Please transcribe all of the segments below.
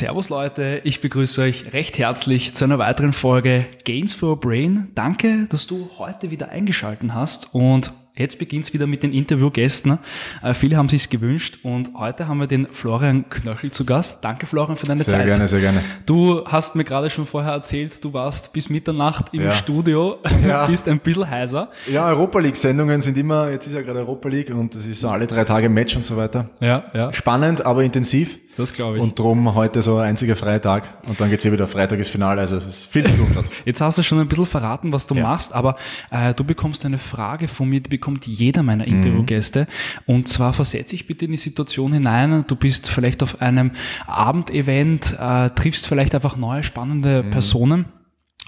Servus Leute, ich begrüße euch recht herzlich zu einer weiteren Folge Gains for Brain. Danke, dass du heute wieder eingeschalten hast und Jetzt beginnt's wieder mit den Interviewgästen. Äh, viele haben sich's gewünscht und heute haben wir den Florian Knöchel zu Gast. Danke Florian für deine sehr Zeit. Sehr gerne, sehr gerne. Du hast mir gerade schon vorher erzählt, du warst bis Mitternacht im ja. Studio, ja. bist ein bisschen heiser. Ja, Europa League Sendungen sind immer, jetzt ist ja gerade Europa League und das ist so alle drei Tage Match und so weiter. Ja, ja. Spannend, aber intensiv. Das glaube ich. Und drum heute so ein einziger Freitag und dann geht's eh wieder Freitag ist Finale, also es ist viel zu tun. Jetzt hast du schon ein bisschen verraten, was du ja. machst, aber äh, du bekommst eine Frage von mir, die bekommt jeder meiner mhm. Interviewgäste. Und zwar versetze ich bitte in die Situation hinein, du bist vielleicht auf einem Abendevent, äh, triffst vielleicht einfach neue, spannende mhm. Personen.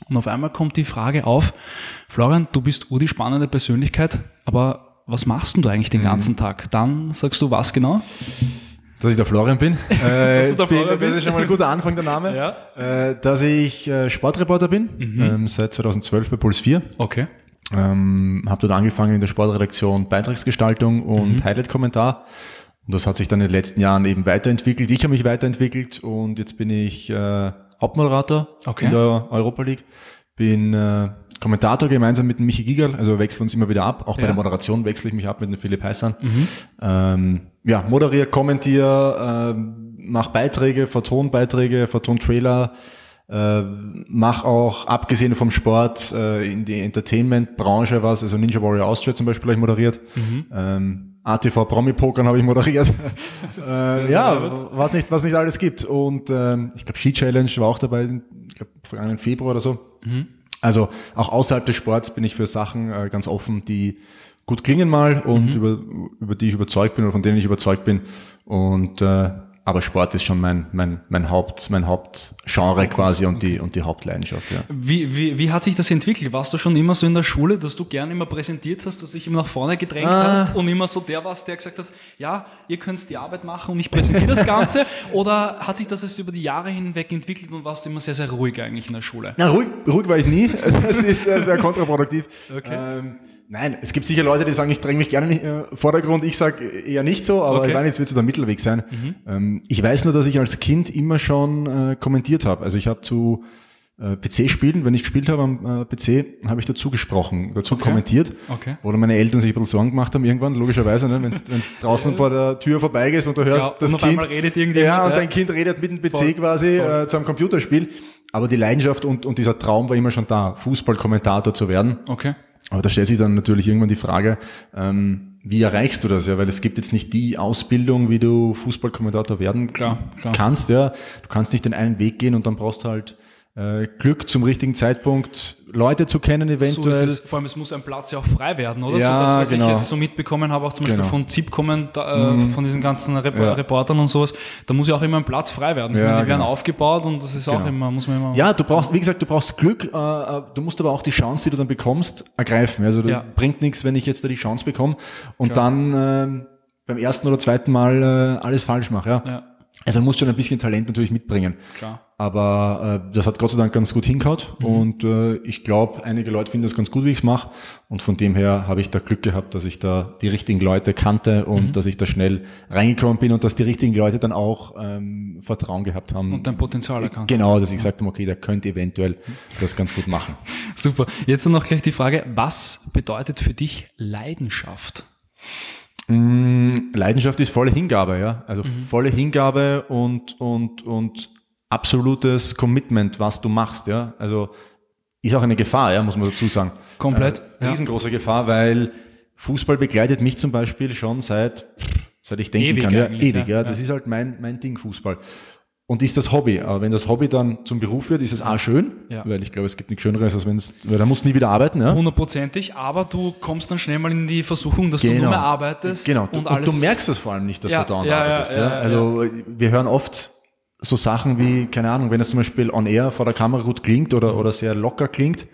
Und auf einmal kommt die Frage auf, Florian, du bist ur die spannende Persönlichkeit, aber was machst denn du eigentlich den mhm. ganzen Tag? Dann sagst du was genau? Dass ich der Florian bin. äh, dass du der Florian bin. Das ist schon mal ein guter Anfang, der Name. Ja. Äh, dass ich äh, Sportreporter bin, mhm. ähm, seit 2012 bei Puls 4. Okay. Ähm, habe dort angefangen in der Sportredaktion Beitragsgestaltung und mhm. Highlight-Kommentar. Und das hat sich dann in den letzten Jahren eben weiterentwickelt. Ich habe mich weiterentwickelt und jetzt bin ich äh, Hauptmoderator okay. in der Europa League. Bin äh, Kommentator gemeinsam mit dem Michi Gigal, also wechseln uns immer wieder ab. Auch bei ja. der Moderation wechsle ich mich ab mit dem Philipp Heißan. Mhm. Ähm, ja, moderiere, kommentiere, äh, mach Beiträge, verton Beiträge, verton Trailer, äh, mach auch, abgesehen vom Sport, äh, in die Entertainment-Branche was, also Ninja Warrior Austria zum Beispiel habe ich moderiert. Mhm. Ähm, ATV Promi Pokern habe ich moderiert. äh, ja, was nicht, was nicht alles gibt. Und ähm, ich glaube, Ski Challenge war auch dabei, ich glaube, vergangenen Februar oder so. Mhm. Also auch außerhalb des Sports bin ich für Sachen äh, ganz offen, die gut klingen mal und mhm. über, über die ich überzeugt bin oder von denen ich überzeugt bin. Und äh, aber Sport ist schon mein, mein, mein Haupt, mein Hauptgenre quasi und die, und die Hauptleidenschaft, ja. Wie, wie, wie hat sich das entwickelt? Warst du schon immer so in der Schule, dass du gern immer präsentiert hast, dass du dich immer nach vorne gedrängt ah. hast und immer so der warst, der gesagt hast, ja, ihr könnt die Arbeit machen und ich präsentiere das Ganze? Oder hat sich das jetzt über die Jahre hinweg entwickelt und warst du immer sehr, sehr ruhig eigentlich in der Schule? Na, ruhig, ruhig war ich nie. Das ist, das wäre kontraproduktiv. Okay. Ähm, Nein, es gibt sicher Leute, die sagen, ich dränge mich gerne in den Vordergrund. Ich sage eher nicht so, aber okay. ich meine, jetzt wird so der Mittelweg sein. Mhm. Ähm, ich weiß nur, dass ich als Kind immer schon äh, kommentiert habe. Also ich habe zu äh, PC-Spielen, wenn ich gespielt habe am äh, PC, habe ich dazu gesprochen, dazu okay. kommentiert. Okay. Oder meine Eltern sich ein bisschen Sorgen gemacht haben irgendwann, logischerweise, ne? wenn du draußen vor der Tür vorbeigehst und du hörst ja, das Kind. redet ja, und dein Kind redet mit dem PC voll, quasi voll. Äh, zu einem Computerspiel. Aber die Leidenschaft und, und dieser Traum war immer schon da, Fußballkommentator zu werden. Okay. Aber da stellt sich dann natürlich irgendwann die Frage, ähm, wie erreichst du das? Ja, weil es gibt jetzt nicht die Ausbildung, wie du Fußballkommentator werden klar, klar. kannst. Ja, du kannst nicht den einen Weg gehen und dann brauchst du halt Glück zum richtigen Zeitpunkt, Leute zu kennen eventuell. So Vor allem, es muss ein Platz ja auch frei werden, oder? Ja, so das, was genau. ich jetzt so mitbekommen habe, auch zum Beispiel genau. von ZIP kommen, da, äh, mhm. von diesen ganzen Rep ja. Reportern und sowas, da muss ja auch immer ein Platz frei werden. Ja, meine, die genau. werden aufgebaut und das ist genau. auch immer, muss man immer... Ja, du brauchst, wie gesagt, du brauchst Glück, äh, äh, du musst aber auch die Chance, die du dann bekommst, ergreifen. Also bringt nichts, wenn ich jetzt da die Chance bekomme und Klar. dann äh, beim ersten oder zweiten Mal äh, alles falsch mache. Ja. Also man muss schon ein bisschen Talent natürlich mitbringen. Klar. Aber äh, das hat Gott sei Dank ganz gut hinkaut mhm. und äh, ich glaube, einige Leute finden das ganz gut, wie ich es mache. Und von dem her habe ich da Glück gehabt, dass ich da die richtigen Leute kannte und mhm. dass ich da schnell reingekommen bin und dass die richtigen Leute dann auch ähm, Vertrauen gehabt haben. Und dein Potenzial erkannt Genau, dass ich gesagt habe, okay, der könnte eventuell das ganz gut machen. Super. Jetzt noch gleich die Frage, was bedeutet für dich Leidenschaft? Mm, Leidenschaft ist volle Hingabe, ja. Also mhm. volle Hingabe und, und, und absolutes Commitment, was du machst, ja. Also ist auch eine Gefahr, ja, muss man dazu sagen. Komplett. Äh, riesengroße ja. Gefahr, weil Fußball begleitet mich zum Beispiel schon seit, seit ich denken ewig kann. Ja, ewig, ja. ja. Das ist halt mein, mein Ding, Fußball und ist das Hobby. Aber wenn das Hobby dann zum Beruf wird, ist es A schön, ja. weil ich glaube, es gibt nichts Schöneres, als wenn es, weil da musst du nie wieder arbeiten. Ja? Hundertprozentig, aber du kommst dann schnell mal in die Versuchung, dass genau. du nur mehr arbeitest. Genau, und, und du merkst es vor allem nicht, dass ja, du da ja, arbeitest. Ja, Also wir hören oft so Sachen wie, keine Ahnung, wenn es zum Beispiel on air vor der Kamera gut klingt oder, oder sehr locker klingt,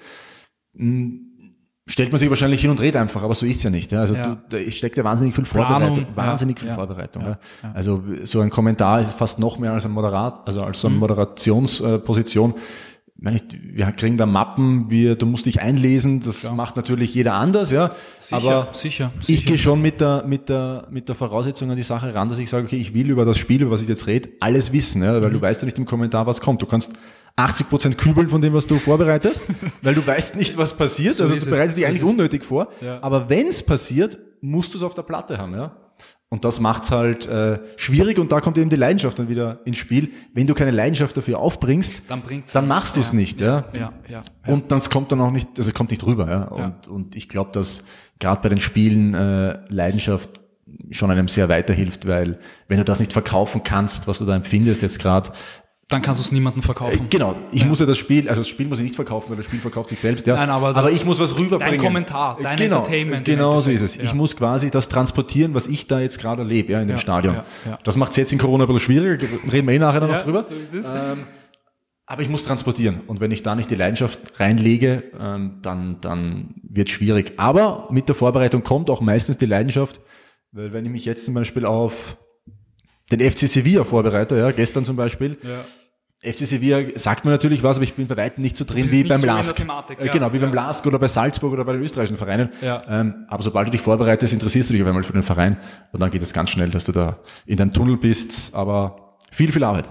hm, stellt man sich wahrscheinlich hin und dreht einfach, aber so ist ja nicht. Ja. Also ja. Du, da steckt ja wahnsinnig viel Vorbereitung, Planung, wahnsinnig viel ja, Vorbereitung. Ja, Also so ein Kommentar ist fast noch mehr als ein Moderat, also als so eine mhm. Meine, wir kriegen da Mappen, wir, du musst dich einlesen, das Klar. macht natürlich jeder anders, ja. Sicher, aber sicher, sicher. ich gehe schon mit der, mit der, mit der Voraussetzung an die Sache ran, dass ich sage, okay, ich will über das Spiel, über was ich jetzt rede, alles wissen, ja, weil mhm. du weißt ja nicht im Kommentar, was kommt. Du kannst 80 Prozent kübeln von dem, was du vorbereitest, weil du weißt nicht, was passiert. So also du bereitest dich eigentlich unnötig vor. Ja. Aber wenn es passiert, musst du es auf der Platte haben, ja. Und das macht's halt äh, schwierig und da kommt eben die Leidenschaft dann wieder ins Spiel. Wenn du keine Leidenschaft dafür aufbringst, dann, dann machst du es ja, nicht, ja. Ja, ja, ja. Und dann kommt dann auch nicht, also kommt nicht rüber, ja. Und, ja. und ich glaube, dass gerade bei den Spielen äh, Leidenschaft schon einem sehr weiterhilft, weil wenn du das nicht verkaufen kannst, was du da empfindest jetzt gerade, dann kannst du es niemandem verkaufen. Äh, genau. Ich ja. muss ja das Spiel, also das Spiel muss ich nicht verkaufen, weil das Spiel verkauft sich selbst, ja. Nein, aber, aber ich muss was rüberbringen. Dein Kommentar, dein genau, Entertainment. Genau so ist es. Ja. Ich muss quasi das transportieren, was ich da jetzt gerade erlebe, ja, in dem ja, Stadion. Das macht es jetzt in Corona ein bisschen schwieriger, reden wir eh nachher noch drüber. So ähm, aber ich muss transportieren. Und wenn ich da nicht die Leidenschaft reinlege, ähm, dann, dann wird schwierig. Aber mit der Vorbereitung kommt auch meistens die Leidenschaft, weil wenn ich mich jetzt zum Beispiel auf den FC Sevilla vorbereite, ja, gestern zum Beispiel, ja FC Sevilla sagt mir natürlich was, aber ich bin bei weitem nicht so drin wie beim so Lask. Thematik, äh, ja, genau, wie ja. beim Lask oder bei Salzburg oder bei den österreichischen Vereinen. Ja. Ähm, aber sobald du dich vorbereitest, interessierst du dich auf einmal für den Verein und dann geht es ganz schnell, dass du da in deinem Tunnel bist, aber viel, viel Arbeit.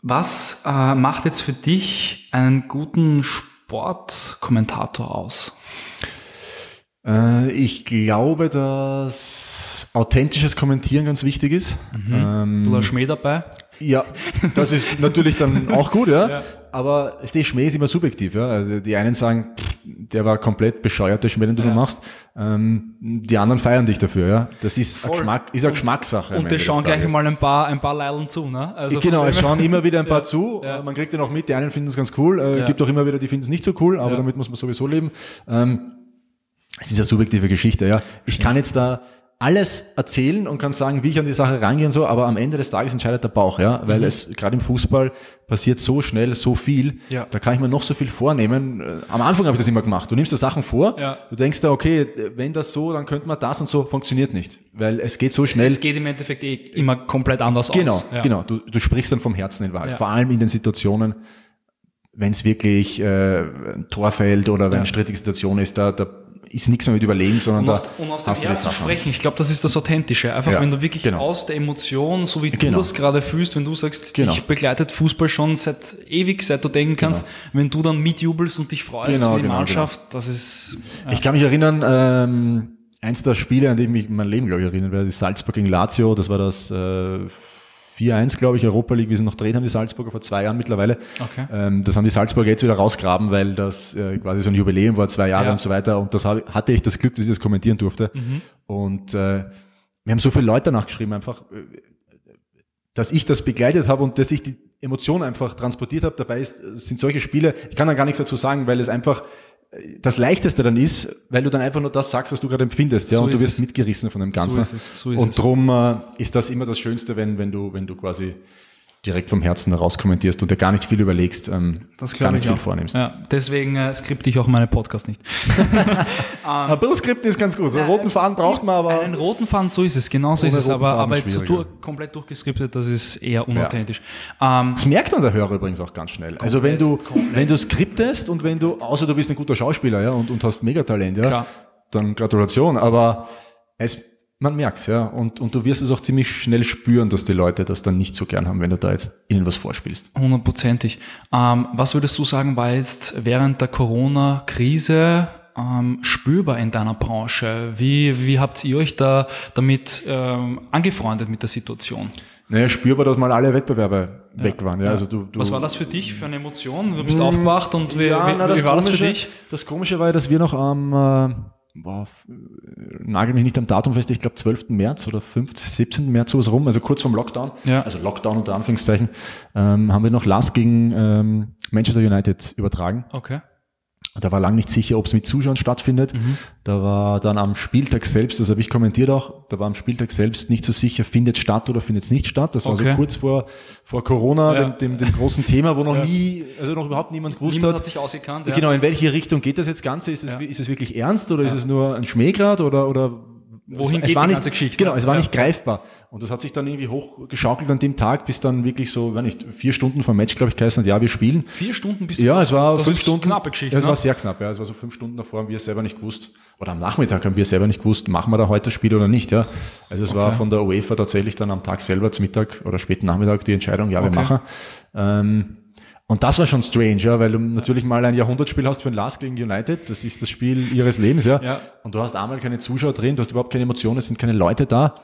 Was äh, macht jetzt für dich einen guten Sportkommentator aus? Äh, ich glaube, dass authentisches Kommentieren ganz wichtig ist. Mhm. Ähm, du hast Schmäh dabei? Ja, das ist natürlich dann auch gut, ja. ja. Aber der Schmäh ist immer subjektiv, ja. Also die einen sagen, der war komplett bescheuert, der Schmäh, den du ja. machst. Ähm, die anderen feiern dich dafür, ja. Das ist, ein Geschmack, ist eine und, Geschmackssache. Und die schauen gleich mal ein paar, ein paar Leilen zu, ne? Also genau, es schauen immer wieder ein paar ja. zu. Ja. Man kriegt ja noch mit, die einen finden es ganz cool, äh, gibt auch immer wieder, die finden es nicht so cool, aber damit muss man sowieso leben. Ähm, es ist eine subjektive Geschichte, ja. Ich kann jetzt da alles erzählen und kann sagen, wie ich an die Sache rangehe und so, aber am Ende des Tages entscheidet der Bauch, ja, weil mhm. es gerade im Fußball passiert so schnell, so viel, ja. da kann ich mir noch so viel vornehmen. Am Anfang habe ich das immer gemacht. Du nimmst dir Sachen vor, ja. du denkst da, okay, wenn das so, dann könnte man das und so, funktioniert nicht, weil es geht so schnell. Es geht im Endeffekt eh immer komplett anders genau, aus. Genau, ja. genau. Du, du sprichst dann vom Herzen in Wahrheit, vor allem in den Situationen, wenn es wirklich äh, ein Tor fällt oder wenn eine strittige Situation ist, da, da ist nichts mehr mit Überlegen, sondern und aus, da und aus dem das sprechen. Ich glaube, das ist das Authentische. Einfach, ja, wenn du wirklich genau. aus der Emotion, so wie genau. du das gerade fühlst, wenn du sagst, genau. dich begleitet Fußball schon seit ewig, seit du denken kannst, genau. wenn du dann mitjubelst und dich freust genau, für die genau, Mannschaft, das ist... Ja. Ich kann mich erinnern, ähm, eins der Spiele, an die ich mich in meinem Leben, glaube ich, erinnern werde, ist Salzburg gegen Lazio, das war das... Äh, 4-1, glaube ich, Europa League, wie sie noch dreht haben, die Salzburger vor zwei Jahren mittlerweile. Okay. Ähm, das haben die Salzburger jetzt wieder rausgraben, weil das äh, quasi so ein Jubiläum war, zwei Jahre ja. und so weiter. Und das hab, hatte ich das Glück, dass ich das kommentieren durfte. Mhm. Und äh, wir haben so viele Leute danach geschrieben, einfach, äh, dass ich das begleitet habe und dass ich die Emotionen einfach transportiert habe. Dabei ist, sind solche Spiele, ich kann da gar nichts dazu sagen, weil es einfach das Leichteste dann ist, weil du dann einfach nur das sagst, was du gerade empfindest, ja, so und du wirst es. mitgerissen von dem Ganzen. So ist es, so ist und drum äh, ist das immer das Schönste, wenn, wenn du, wenn du quasi direkt vom Herzen heraus kommentierst und dir gar nicht viel überlegst, ähm, das gar nicht viel auch. vornimmst. Ja, deswegen äh, skripte ich auch meine Podcast nicht. um, ein bisschen skripten ist ganz gut. So einen roten Faden braucht man aber. Einen roten Faden, so ist es, genau so ist es. Aber, aber jetzt so durch, komplett durchgeskriptet, das ist eher unauthentisch. Ja. Um, ähm, das merkt dann der Hörer übrigens auch ganz schnell. also wenn du, komplett. wenn du skriptest und wenn du, außer du bist ein guter Schauspieler ja, und, und hast Megatalent, ja, Klar. dann Gratulation. Aber es man merkt's, ja. Und, und du wirst es auch ziemlich schnell spüren, dass die Leute das dann nicht so gern haben, wenn du da jetzt ihnen was vorspielst. Hundertprozentig. Ähm, was würdest du sagen, war jetzt während der Corona-Krise ähm, spürbar in deiner Branche? Wie, wie habt ihr euch da damit ähm, angefreundet mit der Situation? Naja, spürbar, dass mal alle Wettbewerbe ja, weg waren. Ja, ja. Also du, du Was war das für dich für eine Emotion? Du bist mh, aufgewacht und wie, ja, wie, na, wie war das für dich? Das Komische war ja, dass wir noch am äh, boah, nagel mich nicht am Datum fest, ich glaube 12. März oder 15, 17. März sowas rum, also kurz vorm Lockdown, ja. also Lockdown unter Anführungszeichen, ähm, haben wir noch Last gegen ähm, Manchester United übertragen. Okay. Da war lang nicht sicher, ob es mit Zuschauern stattfindet. Mhm. Da war dann am Spieltag selbst, das habe ich kommentiert auch, da war am Spieltag selbst nicht so sicher, findet statt oder findet es nicht statt. Das war okay. so kurz vor, vor Corona, ja. dem, dem, dem, großen Thema, wo noch ja. nie, also noch überhaupt niemand gewusst niemand hat. hat sich ausgekannt. Ja. Genau, in welche Richtung geht das jetzt Ganze? Ist es, ist es wirklich ernst oder ist es nur ein Schmähgrad oder, oder wohin es, geht war die nicht, ganze Geschichte? Genau, es war Ja. nicht greifbar. Und das hat sich dann irgendwie hochgeschaukelt an dem Tag, bis dann wirklich so, wenn nicht, vier Stunden vor dem Match, glaube ich, geheißen hat, ja, wir spielen. Vier Stunden bist Ja, es war das fünf Stunden. knappe Geschichte. Ja, es ne? war sehr knapp, ja. Es war so fünf Stunden davor, haben wir selber nicht gewusst. Oder am Nachmittag haben wir selber nicht gewusst, machen wir da heute das Spiel oder nicht, ja. Also es war Okay. von der UEFA tatsächlich dann am Tag selber, zum Mittag oder späten Nachmittag die Entscheidung, ja, wir Okay. machen. Ähm, und das war schon strange, ja, weil du natürlich mal ein Jahrhundertspiel hast für ein Last gegen United. Das ist das Spiel ihres Lebens, ja. Ja. Und du hast einmal keine Zuschauer drin, du hast überhaupt keine Emotionen, es sind keine Leute da.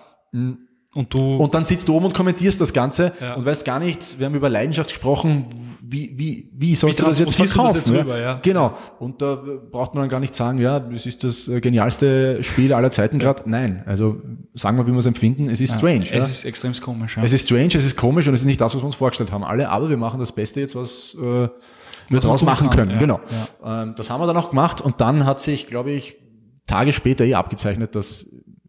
Und du, Und dann sitzt du oben und kommentierst das Ganze Ja. und weißt gar nicht, wir haben über Leidenschaft gesprochen, wie, wie, wie sollst Wie du das jetzt du das verkaufen? jetzt rüber, ja? Genau. Und da braucht man dann gar nicht sagen, ja, es ist das äh, genialste Spiel aller Zeiten gerade. Nein. Also sagen wir, wie wir es empfinden, es ist strange. es ja. ist extrem komisch. Ja. es ist strange, es ist komisch und es ist nicht das, was wir uns vorgestellt haben. Alle, aber wir machen das Beste jetzt, was äh, wir draus machen kann, können. ja. Genau. Ähm, das haben wir dann auch gemacht und dann hat sich, glaube ich, Tage später eh abgezeichnet, dass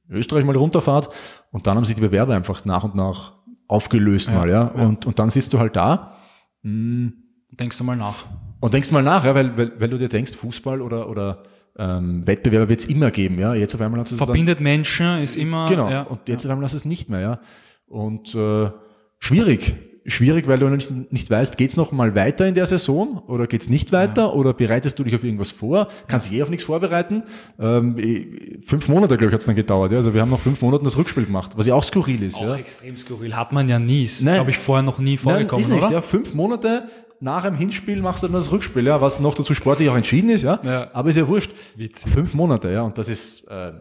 Österreich mal runterfahrt und dann haben sich die Bewerber einfach nach und nach aufgelöst mal, ja. Und, und dann sitzt du halt da Denkst du mal nach. und denkst mal nach, ja, weil, weil, weil du dir denkst, Fußball oder, oder ähm, Wettbewerber wird es immer geben, ja. Jetzt auf einmal hat es dann, Verbindet Menschen ist immer. Genau. Ja, und jetzt auf einmal hast du es nicht mehr, ja. Und äh, schwierig. Schwierig, weil du nicht, nicht weißt, geht's noch mal weiter in der Saison oder geht's nicht weiter oder bereitest du dich auf irgendwas vor? Kannst dich eh auf nichts vorbereiten? Ähm, fünf Monate, glaube ich, hat's dann gedauert. Ja? Also wir haben nach fünf Monaten das Rückspiel gemacht, was ja auch skurril ist. auch ja? extrem skurril. Hat man ja nie. Ist, Nein. glaube ich, vorher noch nie Nein, vorgekommen, ist nicht, oder? Ja, fünf Monate nach einem Hinspiel machst du dann das Rückspiel, ja, was noch dazu sportlich auch entschieden ist, ja. Ja. Aber ist ja wurscht. Witzig. Fünf Monate, ja, und das ist äh,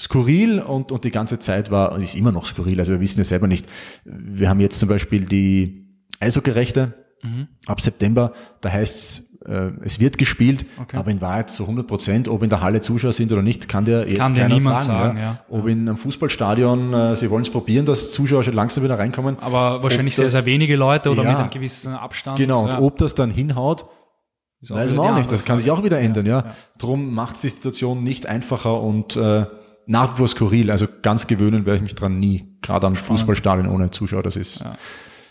skurril und, und die ganze Zeit war, und ist immer noch skurril, also wir wissen ja selber nicht. Wir haben jetzt zum Beispiel die Eishockey-Rechte Mhm. ab September, da heißt äh, es wird gespielt, Okay. aber in Wahrheit zu 100 Prozent, ob in der Halle Zuschauer sind oder nicht, kann dir jetzt Kann keiner niemand sagen. sagen, ja. Ob in einem Fußballstadion, äh, sie wollen es probieren, dass Zuschauer schon langsam wieder reinkommen. Aber wahrscheinlich Ob sehr, das- sehr wenige Leute oder Ja. mit einem gewissen Abstand. Genau, ja. und ob das dann hinhaut, weiß man auch nicht. Das kann sich auch wieder ändern, ja. ja. Drum macht es die Situation nicht einfacher und äh, nach wie vor skurril. Also ganz gewöhnen werde ich mich dran nie. Gerade am Fußballstadion ohne Zuschauer. Das ist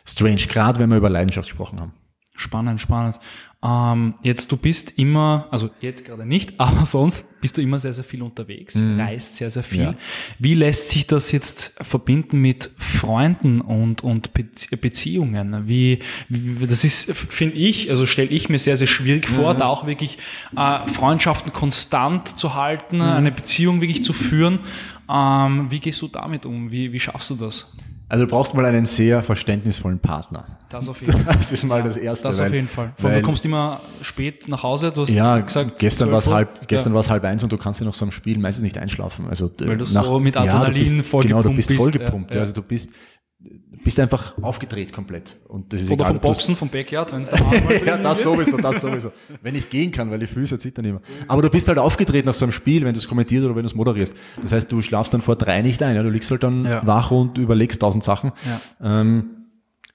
strange, gerade wenn wir über Leidenschaft gesprochen haben. Spannend, spannend. Ähm, jetzt, du bist immer, also jetzt gerade nicht, aber sonst bist du immer sehr, sehr viel unterwegs, reist sehr, sehr viel. Mhm. Ja. Wie lässt sich das jetzt verbinden mit Freunden und, und Bezie- Beziehungen? Wie, wie, das ist, finde ich, also stelle ich mir sehr, sehr schwierig Mhm. vor, da auch wirklich äh, Freundschaften konstant zu halten, Mhm. eine Beziehung wirklich zu führen. Ähm, wie gehst du damit um? Wie, wie schaffst du das? Also du brauchst mal einen sehr verständnisvollen Partner. Das auf jeden Fall. Das ist mal das Erste. Das weil, auf jeden Fall. Vor allem, weil- du kommst immer spät nach Hause. Du hast ja, gesagt, gestern war es 12 Uhr. halb, gestern Ja. halb eins und du kannst ja noch so am Spiel meistens nicht einschlafen. Also Weil du nach, so mit ja, du Adrenalin bist, Genau, du vollgepumpt bist vollgepumpt. ja, Ja, ja. Also du bist, bist einfach aufgedreht komplett. Und das ist Oder egal, vom Boxen, vom Backyard, wenn es da ja, das sowieso, das sowieso. Wenn ich gehen kann, weil die Füße zittern immer. Aber du bist halt aufgedreht nach so einem Spiel, wenn du es kommentierst oder wenn du es moderierst. Das heißt, du schlafst dann vor drei nicht ein. Ja? Du liegst halt dann Ja. wach und überlegst tausend Sachen. Ja. Ähm,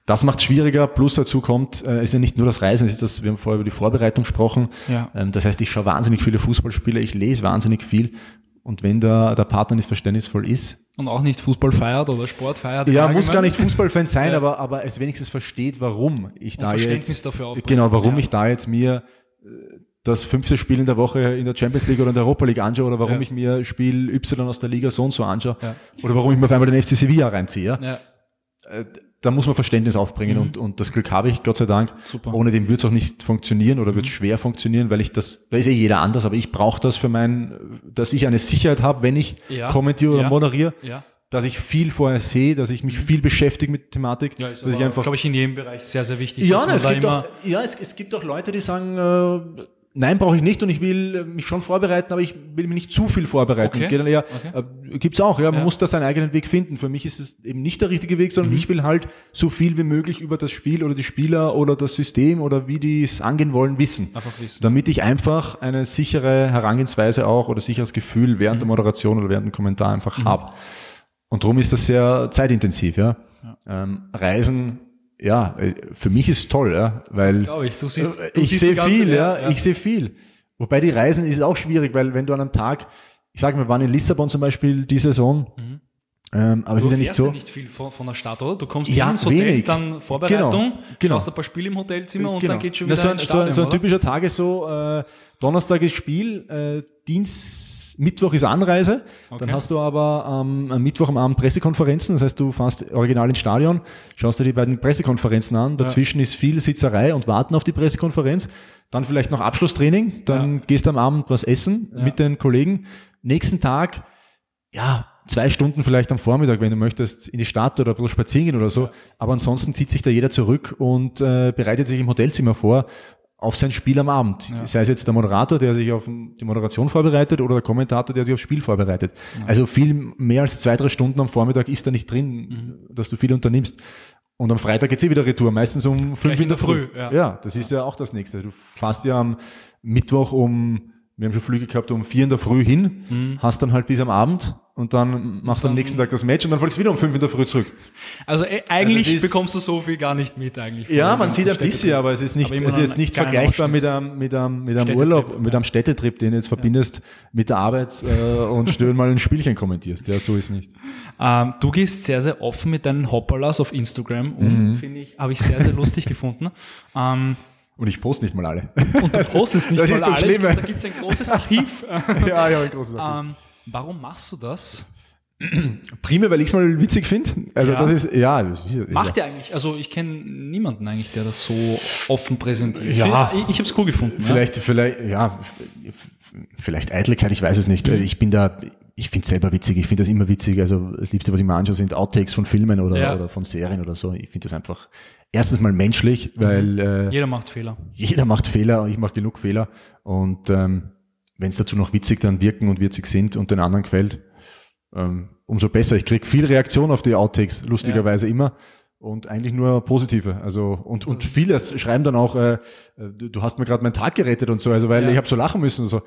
das macht schwieriger. Plus dazu kommt, äh, ist ja nicht nur das Reisen, es ist das, wir haben vorher über die Vorbereitung gesprochen. Ja. Ähm, das heißt, ich schaue wahnsinnig viele Fußballspiele, ich lese wahnsinnig viel. Und wenn der, der Partner nicht verständnisvoll ist, Und auch nicht Fußball feiert oder Sport feiert. ja, muss gar nicht Fußballfan sein, Ja. aber, aber es wenigstens versteht, warum ich da Verständnis jetzt, dafür aufbringt. genau, warum Ja. ich da jetzt mir äh, das fünfte Spiel in der Woche in der Champions League oder in der Europa League anschaue oder warum Ja. ich mir Spiel Y aus der Liga so und so anschaue oder warum ich mir auf einmal den FC Sevilla reinziehe. Ja? Da muss man Verständnis aufbringen und, und das Glück habe ich, Gott sei Dank. Mhm. Super. Mhm. Ohne dem wird es auch nicht funktionieren oder wird schwer funktionieren, weil ich das, da ist eh jeder anders, aber ich brauche das für mein, dass ich eine Sicherheit habe, wenn ich Ja. kommentiere oder Ja. moderiere ja. dass ich viel vorher sehe, dass ich mich viel beschäftige mit Thematik, ja ist dass ich aber, einfach glaube ich, in jedem Bereich sehr, sehr wichtig. ja, nein, man es gibt auch, ja, es, es gibt auch Leute, die sagen, äh, nein, brauche ich nicht und ich will äh, mich schon vorbereiten, aber ich will mich nicht zu viel vorbereiten. Okay. Geht dann eher, Okay. äh, gibt's auch, ja, man Ja. Mhm. muss da seinen eigenen Weg finden. Für mich ist es eben nicht der richtige Weg, sondern ich will halt so viel wie möglich über das Spiel oder die Spieler oder das System oder wie die es angehen wollen wissen. Wissen. Damit ich einfach eine sichere Herangehensweise auch oder sicheres Gefühl während Mhm. der Moderation oder während dem Kommentar einfach habe. Und darum ist das sehr zeitintensiv, ja. Ähm, Reisen, ja, äh, für mich ist toll, ja, weil ich. Du siehst, du ich sehe viel, Welt, ja, ich sehe viel. Wobei die Reisen ist auch schwierig, weil wenn du an einem Tag, ich sage, wir waren in Lissabon zum Beispiel die Saison, ähm, aber es Du ist ja nicht so. ja nicht viel von, von der Stadt, oder? Du kommst Ja, ins Hotel, wenig. dann Vorbereitung, Genau, genau. schaust ein paar Spiele im Hotelzimmer und Genau. dann geht's schon Na, wieder so, ein, ins so, ein- Stadion, so ein typischer Tag ist so, äh, Donnerstag ist Spiel, äh, Dienst, ist Mittwoch ist Anreise, okay. dann hast du aber ähm, am Mittwoch am Abend Pressekonferenzen, das heißt, du fährst original ins Stadion, schaust dir die beiden Pressekonferenzen an, dazwischen ja. ist viel Sitzerei und Warten auf die Pressekonferenz, dann vielleicht noch Abschlusstraining, dann ja. gehst du am Abend was essen ja. mit den Kollegen. Nächsten Tag, ja, zwei Stunden vielleicht am Vormittag, wenn du möchtest, in die Stadt oder ein bisschen spazieren gehen oder so. Aber ansonsten zieht sich da jeder zurück und äh, bereitet sich im Hotelzimmer vor auf sein Spiel am Abend. Ja. Sei es jetzt der Moderator, der sich auf die Moderation vorbereitet oder der Kommentator, der sich aufs Spiel vorbereitet. Ja. Also viel mehr als zwei, drei Stunden am Vormittag ist da nicht drin, mhm. dass du viel unternimmst. Und am Freitag geht's eh wieder Retour, meistens um fünf in der Früh. Früh. Ja. ja. das ist ja auch das Nächste. Du fährst ja am Mittwoch um wir haben schon Flüge gehabt um vier in der Früh hin, mhm. hast dann halt bis am Abend und dann machst du am nächsten Tag das Match und dann fliegst du wieder um fünf in der Früh zurück. Also äh, eigentlich also bekommst du so viel gar nicht mit eigentlich. Ja, man sieht ein bisschen, aber es ist nicht, es ist jetzt nicht vergleichbar mit einem, mit einem, mit einem Urlaub, mit einem Städtetrip, den du jetzt verbindest ja. mit der Arbeit äh, und stören mal ein Spielchen kommentierst. Ja, so ist nicht. Ähm, du gehst sehr, sehr offen mit deinen Hopperlas auf Instagram und mhm. finde ich, habe ich sehr, sehr lustig gefunden. Ähm, und ich poste nicht mal alle. Und du postest nicht das mal ist das alle. Schlimme. Da gibt es ein großes Archiv. ja, ja, ein großes Archiv. Ähm, warum machst du das? Primär, weil ich es mal witzig finde. Also ja. das ist, ja. Ist, Macht ja eigentlich, also ich kenne niemanden eigentlich, der das so offen präsentiert. Ja. Ich, ich habe es cool gefunden. Vielleicht, ja. vielleicht, ja, vielleicht Eitelkeit, ich weiß es nicht. Mhm. Ich bin da, ich finde es selber witzig, ich finde das immer witzig. Also das Liebste, was ich mir anschaue, sind Outtakes von Filmen oder, ja. oder von Serien oder so. Ich finde das einfach erstens mal menschlich, weil mhm. äh, jeder macht Fehler. Jeder macht Fehler, ich mache genug Fehler. Und ähm, wenn es dazu noch witzig dann wirken und witzig sind und den anderen gefällt, ähm, umso besser. Ich krieg viel Reaktion auf die Outtakes, lustigerweise ja. immer. Und eigentlich nur positive. Also und, und viele schreiben dann auch, äh, du, du hast mir gerade meinen Tag gerettet und so, also weil ja. ich habe so lachen müssen. Und so.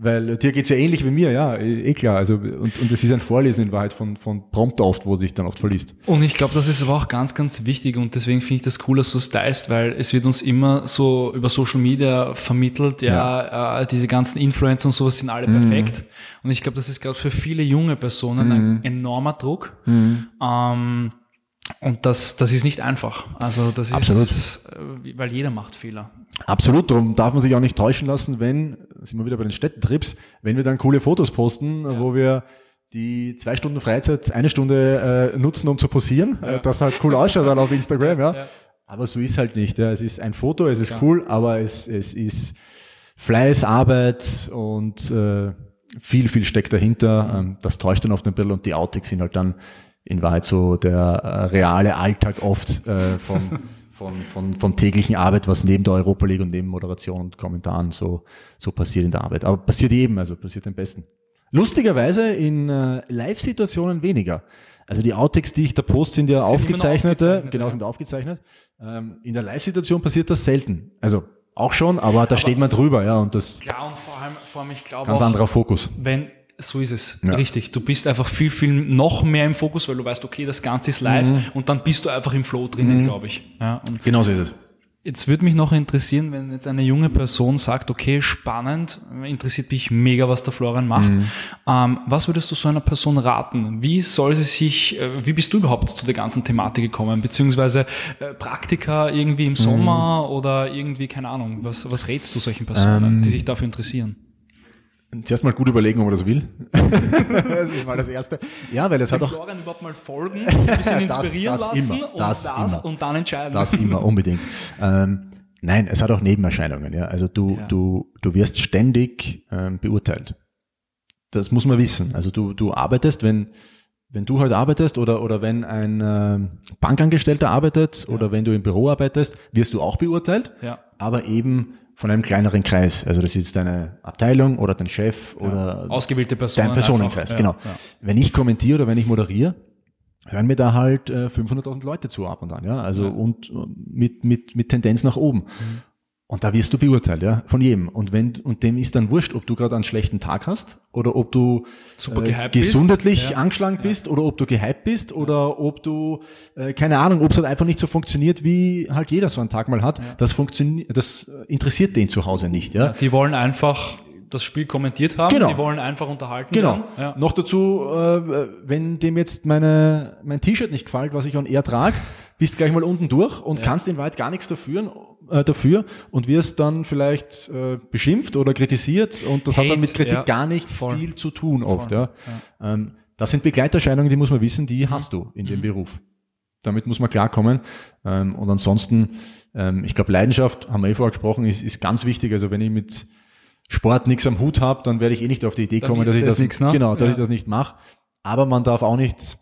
Weil dir geht's ja ähnlich wie mir, ja, eh, eh klar. Also und, und es ist ein Vorlesen in Wahrheit von, von Prompter oft, wo sich dann oft verliest. Und ich glaube, das ist aber auch ganz, ganz wichtig und deswegen finde ich das cool, dass du es teilst, weil es wird uns immer so über Social Media vermittelt, ja, ja. Äh, diese ganzen Influencer und sowas sind alle mhm. perfekt. Und ich glaube, das ist gerade für viele junge Personen mhm. ein enormer Druck. Mhm. Ähm, und das, das ist nicht einfach. Also das Absolut. ist, äh, weil jeder macht Fehler. Absolut, darum darf man sich auch nicht täuschen lassen, wenn, sind wir wieder bei den Städtetrips, wenn wir dann coole Fotos posten, ja. wo wir die zwei Stunden Freizeit eine Stunde äh, nutzen, um zu posieren, ja. äh, das halt cool ausschaut dann auf Instagram, ja. ja. Aber so ist halt nicht. Ja. Es ist ein Foto, es ist cool, aber es, es ist Fleiß, Arbeit und äh, viel, viel steckt dahinter. Mhm. Ähm, das täuscht dann oft ein bisschen und die Outtakes sind halt dann in Wahrheit so der äh, reale Alltag oft äh, von, von, von, von täglichen Arbeit, was neben der Europa League und neben Moderation und Kommentaren so, so passiert in der Arbeit. Aber passiert eben, also passiert am besten. Lustigerweise in äh, Live-Situationen weniger. Also die Outtakes, die ich da post, sind ja sind aufgezeichnete, aufgezeichnet, genau, ja. sind aufgezeichnet. Ähm, in der Live-Situation passiert das selten. Also auch schon, aber da aber steht man drüber, ja, und das. Klar, und vor allem, vor allem ich glaube Ganz auch, anderer Fokus. Wenn, so ist es, ja. richtig. Du bist einfach viel, viel noch mehr im Fokus, weil du weißt, okay, das Ganze ist live mhm. und dann bist du einfach im Flow drinnen, mhm. glaube ich. Ja, genau so ist es. Jetzt würde mich noch interessieren, wenn jetzt eine junge Person sagt, okay, spannend, interessiert mich mega, was der Florian macht. Mhm. Ähm, was würdest du so einer Person raten? Wie soll sie sich, äh, wie bist du überhaupt zu der ganzen Thematik gekommen? Beziehungsweise äh, Praktika irgendwie im Sommer mhm. oder irgendwie, keine Ahnung, was, was rätst du solchen Personen, ähm, die sich dafür interessieren? Zuerst mal gut überlegen, ob man das will. das ist mal das Erste. Ja, weil es hat auch... Florian überhaupt mal folgen, ein bisschen inspirieren das, das lassen immer, das und das immer. und dann entscheiden. Das immer, unbedingt. Ähm, nein, es hat auch Nebenerscheinungen. Ja. Also du, ja. du, du wirst ständig ähm, beurteilt. Das muss man wissen. Also du, du arbeitest, wenn, wenn du halt arbeitest oder, oder wenn ein äh, Bankangestellter arbeitet ja. oder wenn du im Büro arbeitest, wirst du auch beurteilt. Ja. Aber eben von einem kleineren Kreis. Also das ist deine Abteilung oder dein Chef ja, oder ausgewählte Personen. Dein Personenkreis, einfach, genau. Ja, Wenn ich kommentiere oder wenn ich moderiere, hören mir da halt äh, 500.000 Leute zu ab und an, ja. Also und mit mit mit Tendenz nach oben. Mhm. Und da wirst du beurteilt, ja, von jedem. Und wenn und dem ist dann wurscht, ob du gerade einen schlechten Tag hast oder ob du Super äh, gesundheitlich ja. angeschlagen ja. bist oder ob du gehypt bist oder ob du äh, keine Ahnung, ob es halt einfach nicht so funktioniert, wie halt jeder so einen Tag mal hat. Ja. Das funktioniert, das interessiert den zu Hause nicht, ja. Die wollen einfach das Spiel kommentiert haben. Genau. Die wollen einfach unterhalten genau. Noch dazu, äh, wenn dem jetzt meine, mein T-Shirt nicht gefällt, was ich on air trage, bist gleich mal unten durch und ja. kannst in weit gar nichts dafür, äh, dafür und wirst dann vielleicht äh, beschimpft oder kritisiert und das Hate, hat dann mit Kritik ja, gar nicht voll. viel zu tun oft. Voll, ja. ja. Ähm, das sind Begleiterscheinungen, die muss man wissen, die mhm. hast du in dem mhm. Beruf. Damit muss man klarkommen. Ähm, und ansonsten, ähm, ich glaube, Leidenschaft, haben wir eh vorher gesprochen, ist, ist ganz wichtig. Also wenn ich mit Sport nichts am Hut habe, dann werde ich eh nicht auf die Idee kommen, dass ich das, nix, ne? genau, dass ich das nicht mache. Aber man darf auch nicht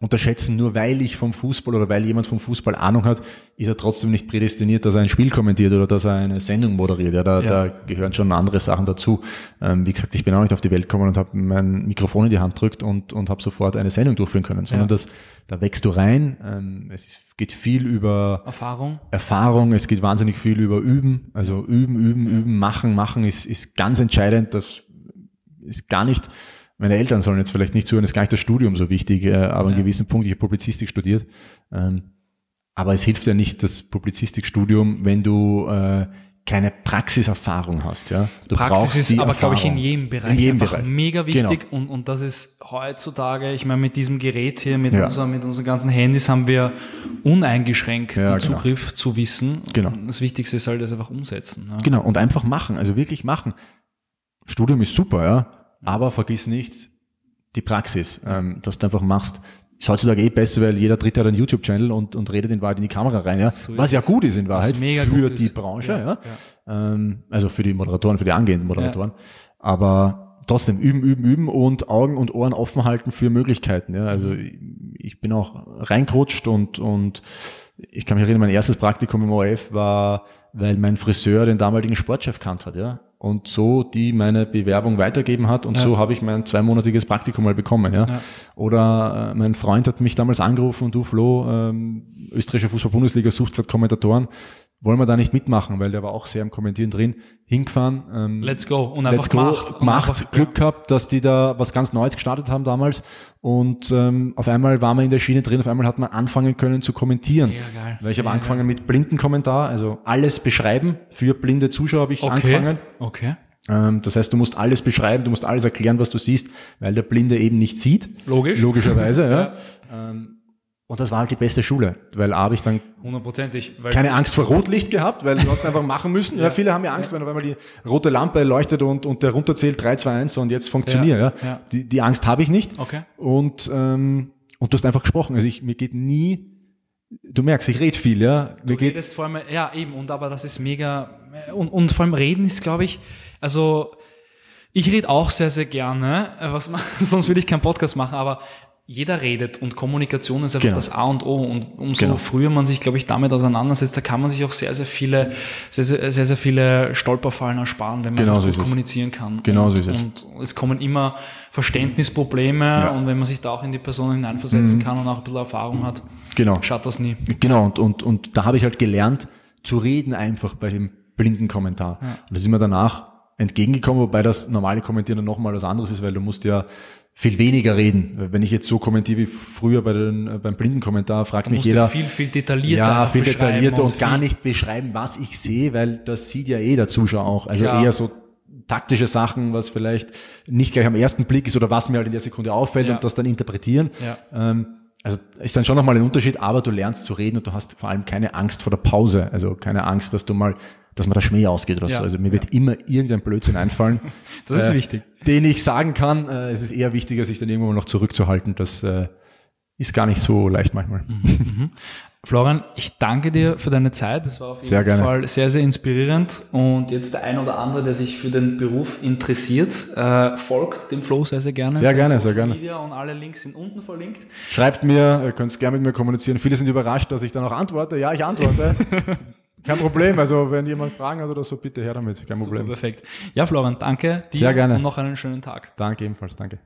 unterschätzen, nur weil ich vom Fußball oder weil jemand vom Fußball Ahnung hat, ist er trotzdem nicht prädestiniert, dass er ein Spiel kommentiert oder dass er eine Sendung moderiert. Ja, da, ja. da gehören schon andere Sachen dazu. Ähm, wie gesagt, ich bin auch nicht auf die Welt gekommen und habe mein Mikrofon in die Hand drückt und, und habe sofort eine Sendung durchführen können, sondern ja. das, da wächst du rein. Ähm, es ist, geht viel über Erfahrung. Erfahrung, es geht wahnsinnig viel über Üben. Also üben, üben, üben, machen, machen ist, ist ganz entscheidend. Das ist gar nicht meine Eltern sollen jetzt vielleicht nicht zuhören, ist gar nicht das Studium so wichtig, äh, aber ja. an gewissen Punkt, ich habe Publizistik studiert. Ähm, aber es hilft ja nicht das Publizistikstudium, wenn du äh, keine Praxiserfahrung hast. Ja? Du Praxis brauchst ist aber, glaube ich, in jedem Bereich in jedem einfach Bereich. mega wichtig genau. und, und das ist heutzutage, ich meine, mit diesem Gerät hier, mit, ja. unser, mit unseren ganzen Handys haben wir uneingeschränkt ja, genau. Zugriff zu Wissen. Genau. Das Wichtigste ist halt das einfach umsetzen. Ja. Genau, und einfach machen, also wirklich machen. Studium ist super, ja. Aber vergiss nicht die Praxis, ähm, dass du einfach machst. Ist heutzutage eh besser, weil jeder Dritte hat einen YouTube-Channel und, und redet in Wahrheit in die Kamera rein, ja. So was ja gut ist in Wahrheit für die ist. Branche, ja. ja. Ähm, also für die Moderatoren, für die angehenden Moderatoren. Aber trotzdem üben, üben, üben und Augen und Ohren offen halten für Möglichkeiten. Ja. Also ich bin auch reingerutscht und, und ich kann mich erinnern, mein erstes Praktikum im ORF war, weil mein Friseur den damaligen Sportchef kannt hat, ja und so die meine Bewerbung weitergeben hat und ja. so habe ich mein zweimonatiges Praktikum mal bekommen. Ja. ja. Oder äh, mein Freund hat mich damals angerufen und du Flo, ähm, österreichische Fußball-Bundesliga sucht gerade Kommentatoren wollen wir da nicht mitmachen, weil der war auch sehr im Kommentieren drin, hingefahren. Ähm, let's go. Und einfach let's go, gemacht. gemacht einfach, Glück gehabt, dass die da was ganz Neues gestartet haben damals. Und ähm, auf einmal waren wir in der Schiene drin, auf einmal hat man anfangen können zu kommentieren. Ja, geil. Weil ich habe angefangen geil. mit Blindenkommentar, also alles beschreiben. Für blinde Zuschauer habe ich okay. angefangen. Okay. Ähm, das heißt, du musst alles beschreiben, du musst alles erklären, was du siehst, weil der Blinde eben nicht sieht. Logisch. Logischerweise, ja. ja. Ähm, und das war halt die beste Schule, weil habe ich dann hundertprozentig keine Angst vor Rotlicht gehabt, weil du hast einfach machen müssen. ja. ja. viele haben ja Angst, wenn auf einmal die rote Lampe leuchtet und, und der runterzählt 3, 2, 1 und jetzt funktioniert. Ja. ja. Die, die Angst habe ich nicht. Okay. Und, ähm, und du hast einfach gesprochen. Also ich, mir geht nie, du merkst, ich rede viel, ja. Mir du geht, redest vor allem, ja eben, und aber das ist mega, und, und vor allem reden ist, glaube ich, also ich rede auch sehr, sehr gerne, äh, was sonst würde ich keinen Podcast machen, aber jeder redet und Kommunikation ist einfach genau. das A und O. Und umso genau. früher man sich, glaube ich, damit auseinandersetzt, da kann man sich auch sehr, sehr viele, sehr, sehr, sehr, sehr viele Stolperfallen ersparen, wenn man genau so kommunizieren kann. Genau und, so ist es. Und es kommen immer Verständnisprobleme ja. und wenn man sich da auch in die Person hineinversetzen mhm. kann und auch ein bisschen Erfahrung hat, genau. schaut das nie. Genau, und, und, und da habe ich halt gelernt, zu reden einfach bei dem blinden Kommentar. Ja. Und das ist mir danach entgegengekommen, wobei das normale Kommentieren dann nochmal was anderes ist, weil du musst ja viel weniger reden. Wenn ich jetzt so kommentiere wie früher bei den, äh, beim Blindenkommentar, fragt mich jeder. Viel, viel detaillierter. Ja, viel detaillierter und, und gar nicht beschreiben, was ich sehe, weil das sieht ja eh der Zuschauer auch. Also ja. eher so taktische Sachen, was vielleicht nicht gleich am ersten Blick ist oder was mir halt in der Sekunde auffällt ja. und das dann interpretieren. Ja. Ähm, also ist dann schon nochmal ein Unterschied, aber du lernst zu reden und du hast vor allem keine Angst vor der Pause. Also keine Angst, dass du mal dass man der Schmäh ausgeht oder ja, so. Also mir ja. wird immer irgendein Blödsinn einfallen. das ist äh, wichtig. Den ich sagen kann. Äh, es ist eher wichtiger, sich dann irgendwann noch zurückzuhalten. Das äh, ist gar nicht so leicht manchmal. Mhm, mhm. Florian, ich danke dir für deine Zeit. Das war auf jeden sehr gerne. Fall sehr, sehr inspirierend. Und jetzt der ein oder andere, der sich für den Beruf interessiert, äh, folgt dem Flo sehr, sehr gerne. Sehr gerne, sehr gerne. Media und alle Links sind unten verlinkt. Schreibt mir, ihr könnt gerne mit mir kommunizieren. Viele sind überrascht, dass ich dann auch antworte. Ja, ich antworte. Kein Problem, also wenn jemand Fragen hat oder so, bitte her damit, kein Problem. Super, perfekt. Ja, Florian, danke dir Sehr gerne. und noch einen schönen Tag. Danke ebenfalls, danke.